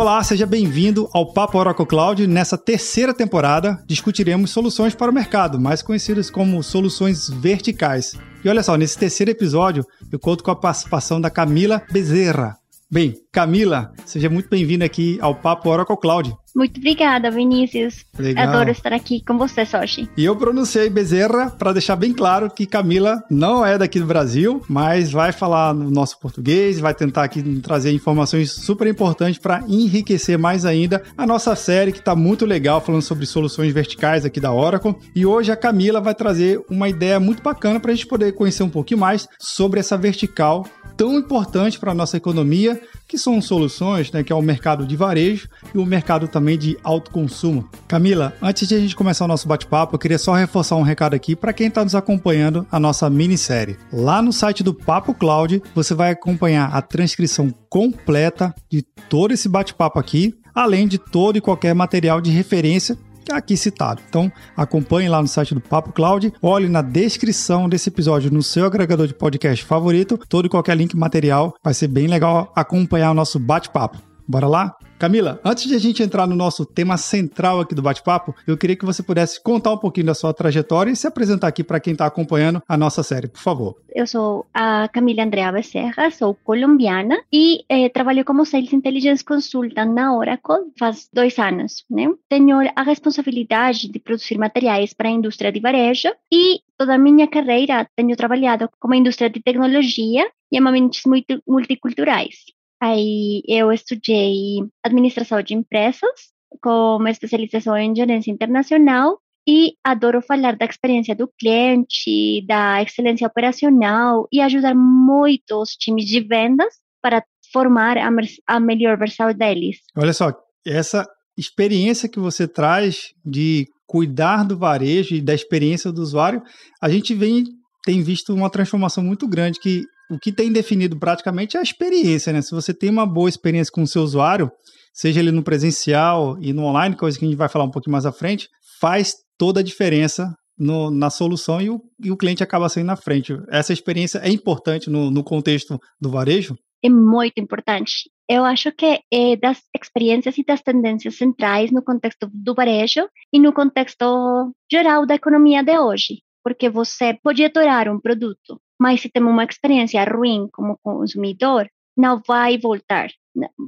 Olá, seja bem-vindo ao Papo Oracle Cloud. Nessa terceira temporada, discutiremos soluções para o mercado, mais conhecidas como soluções verticais. E olha só, nesse terceiro episódio, eu conto com a participação da Camila Bezerra. Bem, Camila, seja muito bem-vinda aqui ao Papo Oracle Cloud. Muito obrigada, Vinícius. Legal. Adoro estar aqui com você, Sochi. E eu pronunciei Bezerra para deixar bem claro que Camila não é daqui do Brasil, mas vai falar no nosso português, vai tentar aqui trazer informações super importantes para enriquecer mais ainda a nossa série que está muito legal falando sobre soluções verticais aqui da Oracle. E hoje a Camila vai trazer uma ideia muito bacana para a gente poder conhecer um pouquinho mais sobre essa vertical tão importante para a nossa economia, que são soluções, né, que é o mercado de varejo e o mercado também de alto consumo. Camila, antes de a gente começar o nosso bate-papo, eu queria só reforçar um recado aqui para quem está nos acompanhando a nossa minissérie. Lá no site do Papo Cloud, você vai acompanhar a transcrição completa de todo esse bate-papo aqui, além de todo e qualquer material de referência aqui citado. Então, acompanhe lá no site do Papo Cloud, olhe na descrição desse episódio no seu agregador de podcast favorito, todo e qualquer link material, vai ser bem legal acompanhar o nosso bate-papo. Bora lá? Camila, antes de a gente entrar no nosso tema central aqui do bate-papo, eu queria que você pudesse contar um pouquinho da sua trajetória e se apresentar aqui para quem está acompanhando a nossa série, por favor. Eu sou a Camila Andrea Becerra, sou colombiana e eh, trabalho como Sales Intelligence Consultant na Oracle faz dois anos. Né? Tenho a responsabilidade de produzir materiais para a indústria de varejo e toda a minha carreira tenho trabalhado como indústria de tecnologia e ambientes multiculturais. Aí eu estudei administração de empresas, com especialização em gerência internacional e adoro falar da experiência do cliente, da excelência operacional e ajudar muito os times de vendas para formar a, a melhor versão deles. Olha só, essa experiência que você traz de cuidar do varejo e da experiência do usuário, a gente vem tem visto uma transformação muito grande que o que tem definido praticamente é a experiência, né? Se você tem uma boa experiência com o seu usuário, seja ele no presencial e no online, coisa que a gente vai falar um pouquinho mais à frente, faz toda a diferença no, na solução e o, e o cliente acaba saindo na frente. Essa experiência é importante no, no contexto do varejo? É muito importante. Eu acho que é das experiências e das tendências centrais no contexto do varejo e no contexto geral da economia de hoje. Porque você pode adorar um produto, mas se tem uma experiência ruim como consumidor, não vai voltar.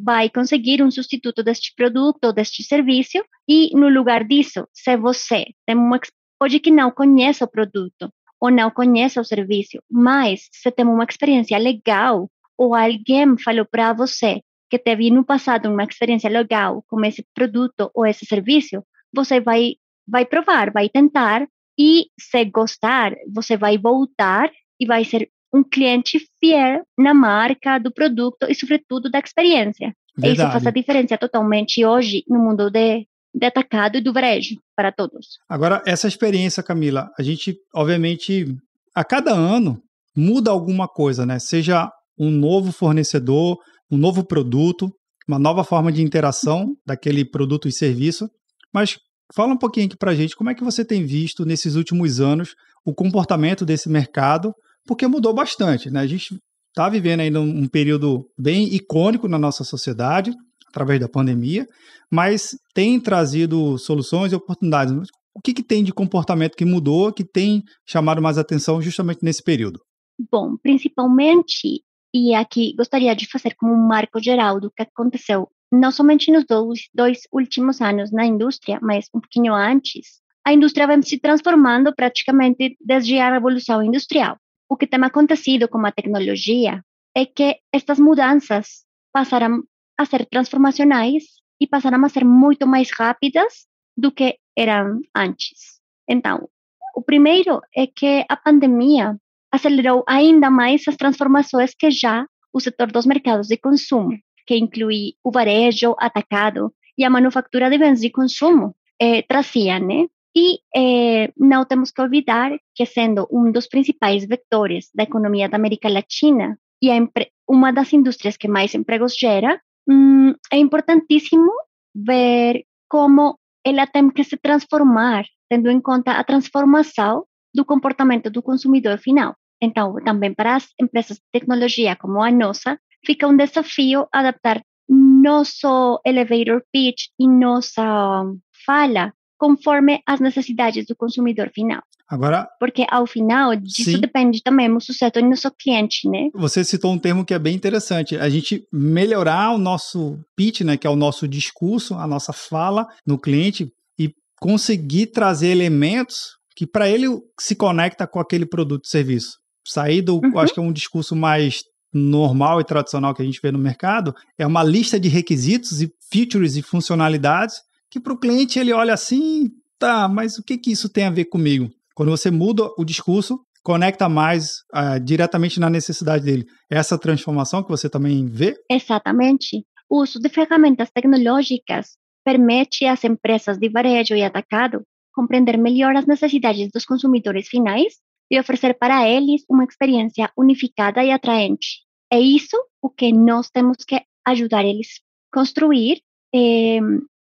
Vai conseguir um substituto deste produto deste serviço e, no lugar disso, se você tem uma, pode que não conheça o produto ou não conheça o serviço, mas se tem uma experiência legal ou alguém falou para você que teve no passado uma experiência legal com esse produto ou esse serviço, você vai vai provar, vai tentar e se gostar, você vai voltar e vai ser um cliente fiel na marca, do produto e, sobretudo, da experiência. Verdade. Isso faz a diferença totalmente hoje no mundo de, de atacado e do varejo para todos. Agora, essa experiência, Camila, a gente, obviamente, a cada ano muda alguma coisa, né? Seja um novo fornecedor, um novo produto, uma nova forma de interação daquele produto e serviço. Mas fala um pouquinho aqui para a gente como é que você tem visto nesses últimos anos o comportamento desse mercado porque mudou bastante, né? A gente está vivendo ainda um, período bem icônico na nossa sociedade, através da pandemia, mas tem trazido soluções e oportunidades. O que, que tem de comportamento que mudou, que tem chamado mais atenção justamente nesse período? Bom, principalmente, e aqui gostaria de fazer como um marco geral do que aconteceu, não somente nos dois, dois últimos anos na indústria, mas um pouquinho antes, a indústria vem se transformando praticamente desde a Revolução Industrial. O que tem acontecido com a tecnologia é que estas mudanças passaram a ser transformacionais e passaram a ser muito mais rápidas do que eram antes. Então, o primeiro é que a pandemia acelerou ainda mais as transformações que já o setor dos mercados de consumo, que inclui o varejo, atacado e a manufatura de bens de consumo, eh, né? E eh, não temos que olvidar que, sendo um dos principais vetores da economia da América Latina e uma das indústrias que mais empregos gera, hum, é importantíssimo ver como ela tem que se transformar, tendo em conta a transformação do comportamento do consumidor final. Então, também para as empresas de tecnologia como a nossa, fica um desafio adaptar nosso elevator pitch e nossa fala conforme as necessidades do consumidor final. Agora, porque ao final disso sim, depende também o sucesso do nosso cliente, né? Você citou um termo que é bem interessante. A gente melhorar o nosso pitch, né, que é o nosso discurso, a nossa fala no cliente e conseguir trazer elementos que para ele se conecta com aquele produto e serviço. Sair do, Uhum. acho que é um discurso mais normal e tradicional que a gente vê no mercado, é uma lista de requisitos e features e funcionalidades que para o cliente ele olha assim, tá, mas o que que isso tem a ver comigo? Quando você muda o discurso, conecta mais ah, diretamente na necessidade dele. Essa transformação que você também vê? Exatamente. O uso de ferramentas tecnológicas permite às empresas de varejo e atacado compreender melhor as necessidades dos consumidores finais e oferecer para eles uma experiência unificada e atraente. É isso o que nós temos que ajudar eles a construir eh,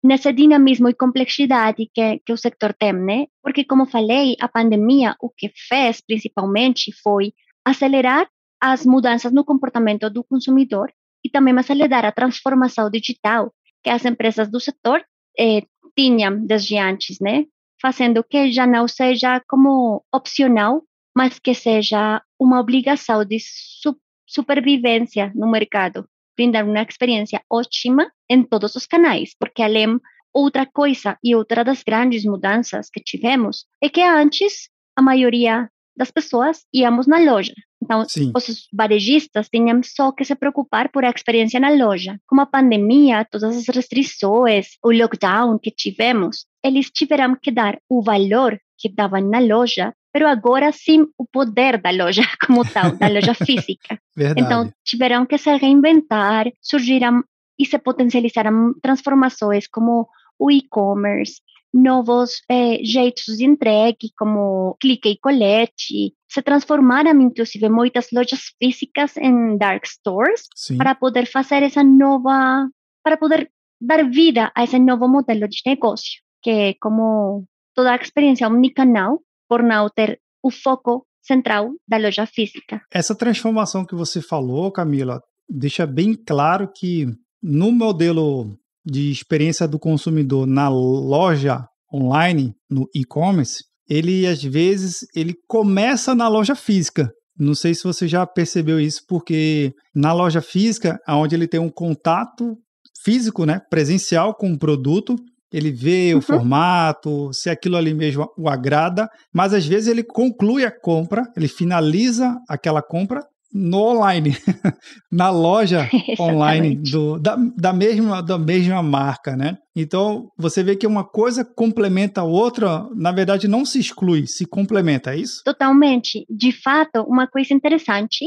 nesse dinamismo e complexidade que, que o sector tem, né? Porque, como falei, a pandemia o que fez principalmente foi acelerar as mudanças no comportamento do consumidor e também acelerar a transformação digital que as empresas do setor eh, tinham desde antes, né? Fazendo que já não seja como opcional, mas que seja uma obrigação de su supervivência no mercado, brindar uma experiência ótima em todos os canais, porque além outra coisa e outra das grandes mudanças que tivemos é que antes a maioria das pessoas íamos na loja. Então, Sim. os varejistas tinham só que se preocupar por a experiência na loja. Com a pandemia, todas as restrições, o lockdown que tivemos, eles tiveram que dar o valor que davam na loja, pero agora sim o poder da loja como tal, da loja física. Verdade. Então, tiveram que se reinventar, surgiram e se potencializaram transformações como o e-commerce, novos eh, jeitos de entregue, como clique e colete, se transformaram, inclusive, muitas lojas físicas em dark stores Sim. para poder fazer essa nova, para poder dar vida a esse novo modelo de negócio, que é como toda a experiência omnicanal, por não ter o foco central da loja física. Essa transformação que você falou, Camila, deixa bem claro que no modelo de experiência do consumidor na loja online, no e-commerce, ele às vezes ele começa na loja física. Não sei se você já percebeu isso, porque na loja física, onde ele tem um contato físico, né, presencial com o produto, ele vê Uhum. o formato, se aquilo ali mesmo o agrada, mas às vezes ele conclui a compra, ele finaliza aquela compra no online, na loja online do, da, da, mesma, da mesma marca, né? Então, você vê que uma coisa complementa a outra, na verdade não se exclui, se complementa, é isso? Totalmente. De fato, uma coisa interessante,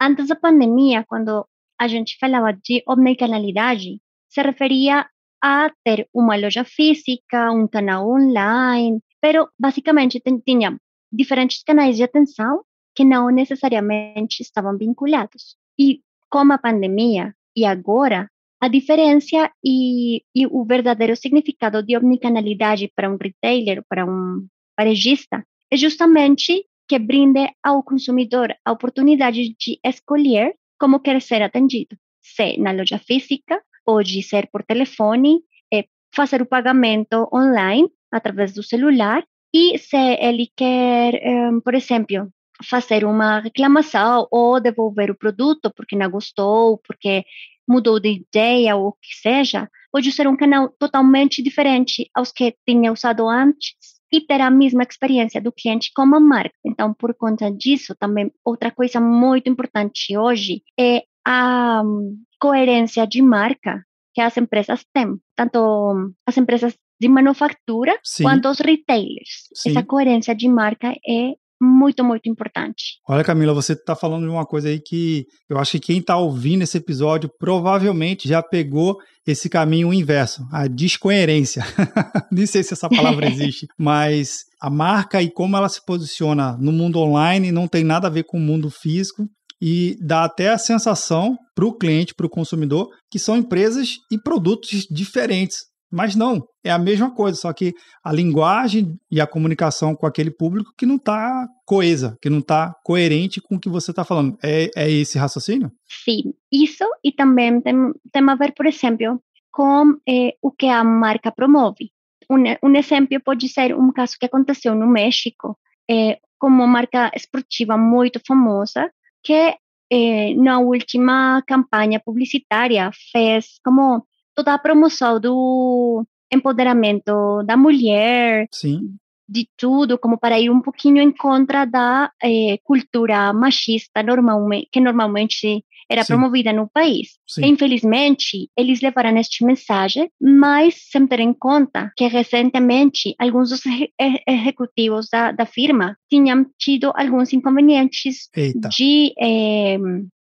antes da pandemia, quando a gente falava de omnicanalidade, se referia a ter uma loja física, um canal online, pero basicamente tinha diferentes canais de atenção que não necessariamente estavam vinculados. E com a pandemia e agora, a diferença e, e o verdadeiro significado de omnicanalidade para um retailer, para um varejista, é justamente que brinde ao consumidor a oportunidade de escolher como quer ser atendido. Se na loja física, pode ser por telefone, é, fazer o pagamento online através do celular e se ele quer, um, por exemplo, fazer uma reclamação ou devolver o produto porque não gostou, porque mudou de ideia ou o que seja, pode ser um canal totalmente diferente aos que tinha usado antes e ter a mesma experiência do cliente com a marca. Então, por conta disso, também outra coisa muito importante hoje é a coerência de marca que as empresas têm, tanto as empresas de manufatura Sim. quanto os retailers. Sim. Essa coerência de marca é muito, muito importante. Olha, Camila, você está falando de uma coisa aí que eu acho que quem está ouvindo esse episódio provavelmente já pegou esse caminho inverso, a descoerência. Nem sei se essa palavra existe, mas a marca e como ela se posiciona no mundo online não tem nada a ver com o mundo físico e dá até a sensação para o cliente, para o consumidor, que são empresas e produtos diferentes. Mas não, é a mesma coisa, só que a linguagem e a comunicação com aquele público que não está coesa, que não está coerente com o que você está falando. É, é esse raciocínio? Sim, isso e também tem, tem a ver, por exemplo, com eh, o que a marca promove. Um, um exemplo pode ser um caso que aconteceu no México, eh, com uma marca esportiva muito famosa, que eh, na última campanha publicitária fez como toda a promoção do empoderamento da mulher, Sim. De tudo, como para ir um pouquinho em contra da eh, cultura machista normalmente, que normalmente era Sim. promovida no país. Sim. Infelizmente, eles levaram este mensagem, mas sem ter em conta que recentemente alguns dos executivos da, da firma tinham tido alguns inconvenientes Eita. de eh,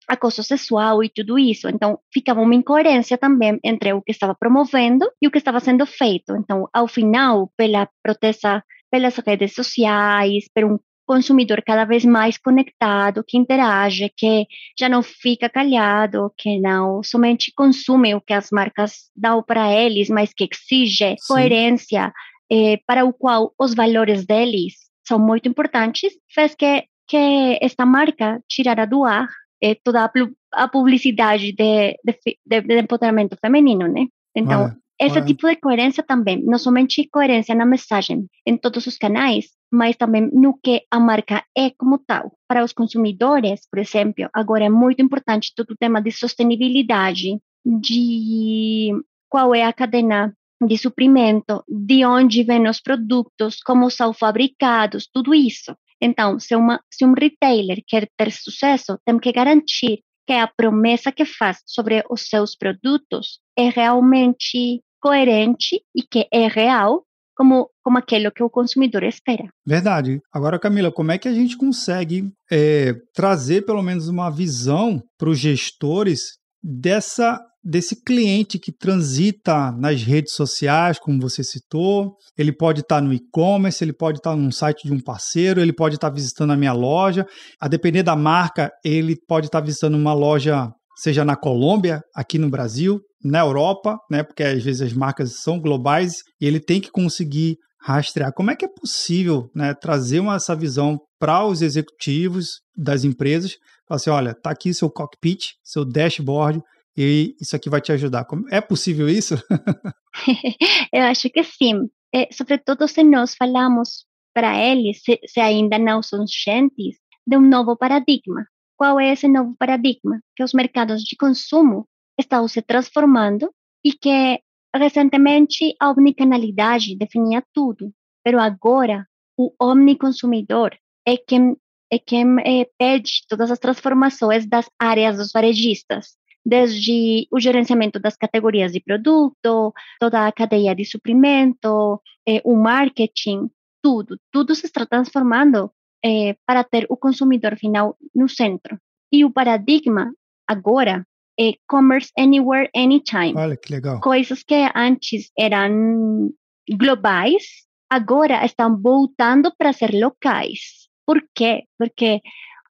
acoso sexual e tudo isso. Então, ficava uma incoerência também entre o que estava promovendo e o que estava sendo feito. Então, ao final, pela protesta pelas redes sociais, por um consumidor cada vez mais conectado, que interage, que já não fica calhado, que não somente consome o que as marcas dão para eles, mas que exige Sim. coerência, eh, para o qual os valores deles são muito importantes, fez que, que esta marca tirara do ar eh, toda a, a publicidade de, de, de, de, empoderamento feminino, né? Então, Olha. Esse tipo de coerência também, não somente coerência na mensagem em todos os canais, mas também no que a marca é como tal. Para os consumidores, por exemplo, agora é muito importante todo o tema de sustentabilidade, de qual é a cadena de suprimento, de onde vêm os produtos, como são fabricados, tudo isso. Então, se, uma, se um retailer quer ter sucesso, tem que garantir que a promessa que faz sobre os seus produtos é realmente coerente e que é real como, como aquilo que o consumidor espera. Verdade. Agora, Camila, como é que a gente consegue é, trazer pelo menos uma visão para os gestores dessa desse cliente que transita nas redes sociais, como você citou. Ele pode estar no e-commerce, ele pode estar num site de um parceiro, ele pode estar visitando a minha loja. A depender da marca, ele pode estar visitando uma loja, seja na Colômbia, aqui no Brasil, na Europa, né? Porque às vezes as marcas são globais e ele tem que conseguir rastrear. Como é que é possível né, trazer uma, essa visão para os executivos das empresas? Falar assim, olha, tá aqui seu cockpit, seu dashboard, e isso aqui vai te ajudar. É possível isso? Eu acho que sim. É, sobretudo se nós falamos para eles, se, se ainda não são cientes, de um novo paradigma. Qual é esse novo paradigma? Que os mercados de consumo estão se transformando e que recentemente a omnicanalidade definia tudo, mas agora o omniconsumidor é quem é quem é, pede todas as transformações das áreas dos varejistas desde o gerenciamento das categorias de produto, toda a cadeia de suprimento, eh, o marketing, tudo, tudo se está transformando eh, para ter o consumidor final no centro. E o paradigma agora é commerce anywhere, anytime. Olha que legal. Coisas que antes eram globais, agora estão voltando para ser locais. Por quê? Porque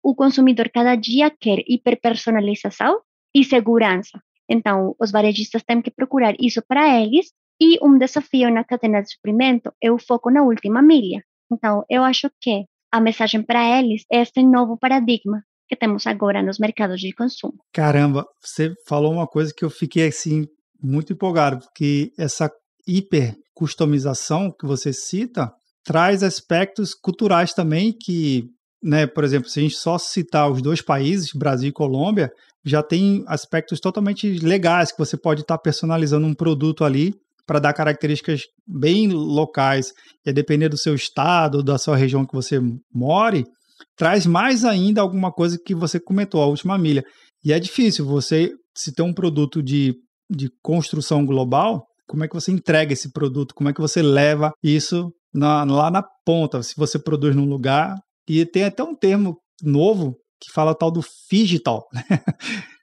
o consumidor cada dia quer hiperpersonalização, e segurança. Então, os varejistas têm que procurar isso para eles e um desafio na cadeia de suprimento é o foco na última milha. Então, eu acho que a mensagem para eles é esse novo paradigma que temos agora nos mercados de consumo. Caramba, você falou uma coisa que eu fiquei assim muito empolgado, porque essa hiper customização que você cita traz aspectos culturais também que, né, por exemplo, se a gente só citar os dois países, Brasil e Colômbia, já tem aspectos totalmente legais que você pode estar tá personalizando um produto ali para dar características bem locais. E a depender do seu estado, da sua região que você more, traz mais ainda alguma coisa que você comentou, a última milha. E é difícil você, se tem um produto de, de construção global, como é que você entrega esse produto? Como é que você leva isso na, lá na ponta? Se você produz num lugar. E tem até um termo novo que fala tal do digital.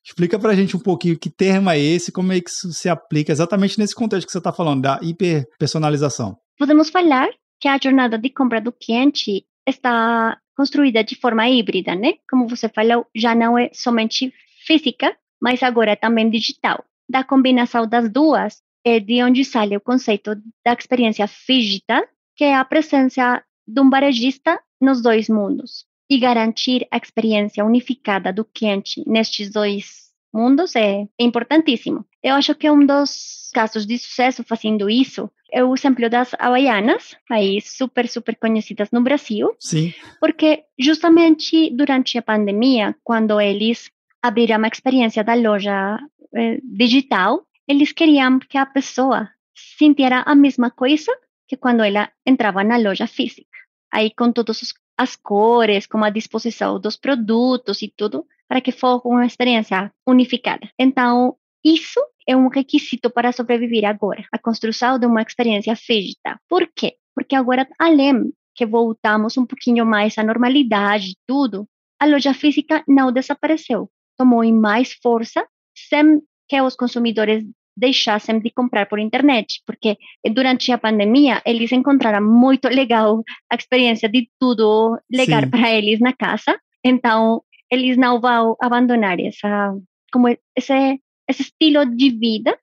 Explica para a gente um pouquinho que termo é esse, como é que isso se aplica exatamente nesse contexto que você está falando, da hiperpersonalização. Podemos falar que a jornada de compra do cliente está construída de forma híbrida, né? Como você falou, já não é somente física, mas agora é também digital. Da combinação das duas, é de onde sai o conceito da experiência digital, que é a presença de um varejista nos dois mundos e garantir a experiência unificada do cliente nestes dois mundos é importantíssimo. Eu acho que um dos casos de sucesso fazendo isso é o exemplo das Havaianas, aí super, super conhecidas no Brasil. Sim. Porque justamente durante a pandemia, quando eles abriram a experiência da loja eh, digital, eles queriam que a pessoa sentira a mesma coisa que quando ela entrava na loja física. Aí com todas as cores, com a disposição dos produtos e tudo, para que fosse uma experiência unificada. Então, isso é um requisito para sobreviver agora, a construção de uma experiência física. Por quê? Porque agora, além que voltamos um pouquinho mais à normalidade, tudo, a loja física não desapareceu, tomou em mais força, sem que os consumidores deixassem de comprar por internet, porque durante a pandemia eles encontraram muito legal a experiência de tudo legal para eles na casa, então eles não vão abandonar essa como esse esse estilo de vida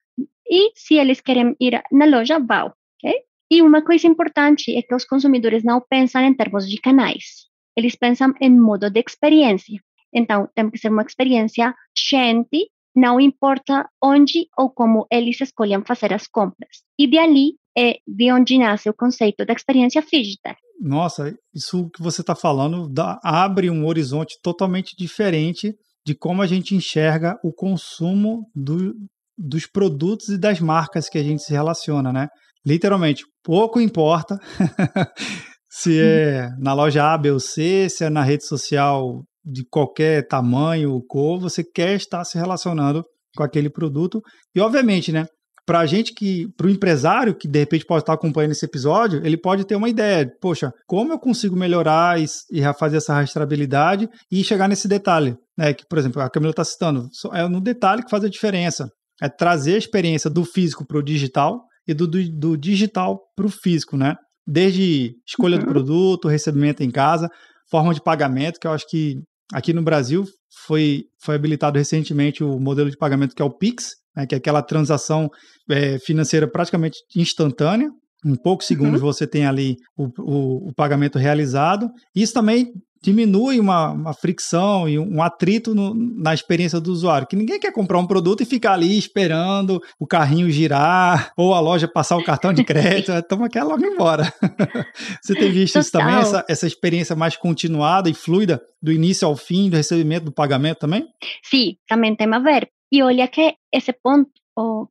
e se eles querem ir na loja, vão, ok? E uma coisa importante é que os consumidores não pensam em termos de canais, eles pensam em modo de experiência. Então, tem que ser uma experiência gente, não importa onde ou como eles escolhem fazer as compras. E de ali é de onde nasce o conceito da experiência digital. Nossa, isso que você está falando dá, abre um horizonte totalmente diferente de como a gente enxerga o consumo do, dos produtos e das marcas que a gente se relaciona, né? Literalmente, pouco importa se é na loja A, B ou C, se é na rede social de qualquer tamanho ou cor, você quer estar se relacionando com aquele produto. E, obviamente, né? para a gente que, para o empresário que de repente pode estar acompanhando esse episódio, ele pode ter uma ideia, poxa, como eu consigo melhorar e, e fazer essa rastreabilidade e chegar nesse detalhe, né? Que, por exemplo, a Camila está citando, é no detalhe que faz a diferença, é trazer a experiência do físico para o digital e do, do, do digital para o físico, né? Desde escolha uhum. do produto, recebimento em casa, forma de pagamento, que eu acho que aqui no Brasil foi, foi habilitado recentemente o modelo de pagamento que é o Pix, né, que é aquela transação é, financeira praticamente instantânea. Em poucos segundos uhum. você tem ali o, o, o, pagamento realizado. Isso também diminui uma, uma fricção e um atrito no, na experiência do usuário, que ninguém quer comprar um produto e ficar ali esperando o carrinho girar ou a loja passar o cartão de crédito, toma quer logo embora. Você tem visto Total. isso também, essa, essa experiência mais continuada e fluida do início ao fim do recebimento do pagamento também? Sim, também tem a ver, e olha que esse ponto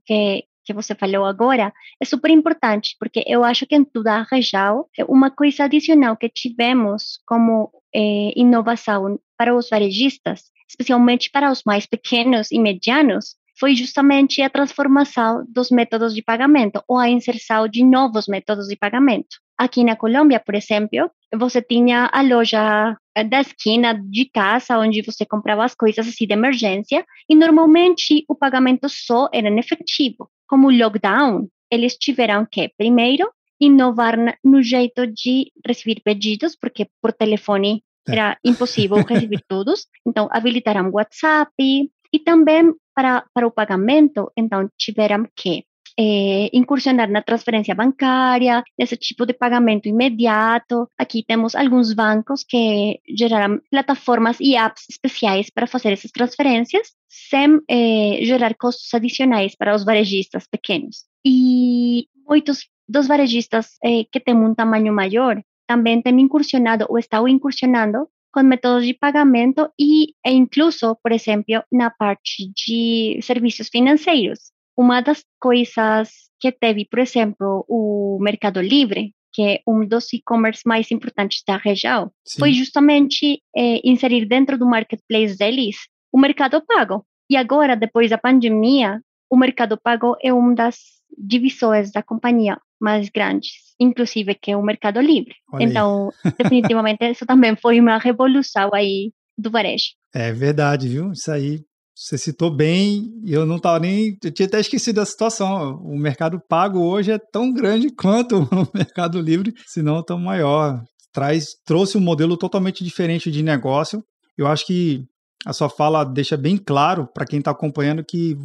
que, que você falou agora é super importante, porque eu acho que em toda a região, uma coisa adicional que tivemos como eh, inovação para os varejistas, especialmente para os mais pequenos e medianos, foi justamente a transformação dos métodos de pagamento ou a inserção de novos métodos de pagamento. Aqui na Colômbia, por exemplo, você tinha a loja eh, da esquina de casa onde você comprava as coisas assim de emergência e normalmente o pagamento só era em efetivo. Como o lockdown, eles tiveram que primeiro inovar no jeito de receber pedidos, porque por telefone é. era impossível receber todos. Então, habilitaram WhatsApp e também para, para o pagamento, então tiveram que é, incursionar na transferência bancária, nesse tipo de pagamento imediato. Aqui temos alguns bancos que geraram plataformas e apps especiais para fazer essas transferências, sem é, gerar custos adicionais para os varejistas pequenos. E muitos dos varejistas é, que têm um tamanho maior também têm incursionado ou estão incursionando com métodos de pagamento e, e incluso, por exemplo, na parte de serviços financeiros. Uma das coisas que teve, por exemplo, o Mercado Livre, que é um dos e-commerce mais importantes da região, Sim. foi justamente é, inserir dentro do marketplace deles o Mercado Pago. E agora, depois da pandemia, o Mercado Pago é uma das divisões da companhia mais grandes, inclusive que o Mercado Livre. Olha então, aí. definitivamente, isso também foi uma revolução aí do varejo. É verdade, viu? Isso aí você citou bem, e eu não estava nem. Eu tinha até esquecido da situação. O mercado pago hoje é tão grande quanto o mercado livre, se não tão maior. Traz, trouxe um modelo totalmente diferente de negócio. Eu acho que a sua fala deixa bem claro para quem está acompanhando que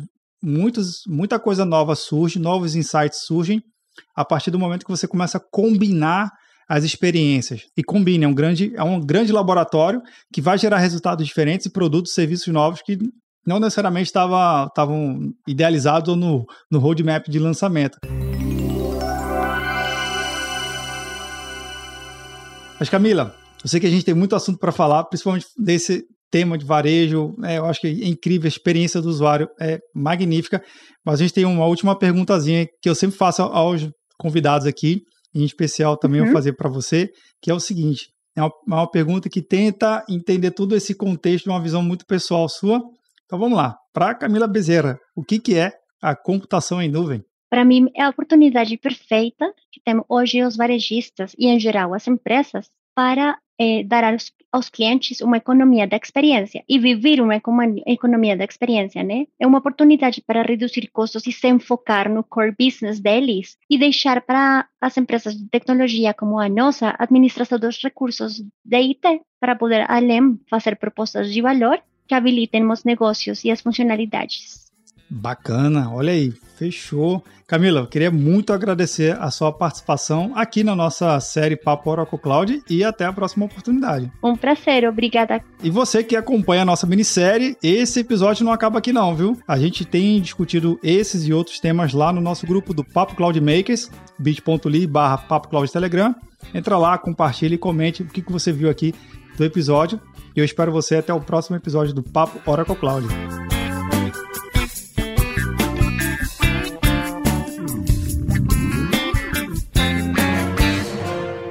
muitos, muita coisa nova surge, novos insights surgem a partir do momento que você começa a combinar as experiências. E combine, é um grande, é um grande laboratório que vai gerar resultados diferentes e produtos e serviços novos que não necessariamente estavam idealizados no, no roadmap de lançamento. Mas Camila, eu sei que a gente tem muito assunto para falar, principalmente desse tema de varejo. É, eu acho que é incrível, a experiência do usuário é magnífica. Mas a gente tem uma última perguntazinha que eu sempre faço aos convidados aqui, em especial também uhum. vou fazer para você, que é o seguinte: é uma, é uma pergunta que tenta entender todo esse contexto de uma visão muito pessoal sua. Então vamos lá. Para Camila Bezerra, o que, que é a computação em nuvem? Para mim, é a oportunidade perfeita que temos hoje os varejistas e, em geral, as empresas para eh, dar aos, clientes uma economia da experiência e viver uma economia da experiência, né? É uma oportunidade para reduzir custos e se enfocar no core business deles e deixar para as empresas de tecnologia como a nossa administração dos recursos de IT para poder, além, fazer propostas de valor que habilitem os negócios e as funcionalidades. Bacana, olha aí, fechou. Camila, eu queria muito agradecer a sua participação aqui na nossa série Papo Oracle Cloud e até a próxima oportunidade. Um prazer, obrigada. E você que acompanha a nossa minissérie, esse episódio não acaba aqui não, viu? A gente tem discutido esses e outros temas lá no nosso grupo do Papo Cloud Makers, bit.ly barra Papo Cloud Telegram. Entra lá, compartilhe e comente o que você viu aqui do episódio. E eu espero você até o próximo episódio do Papo Oracle Cloud.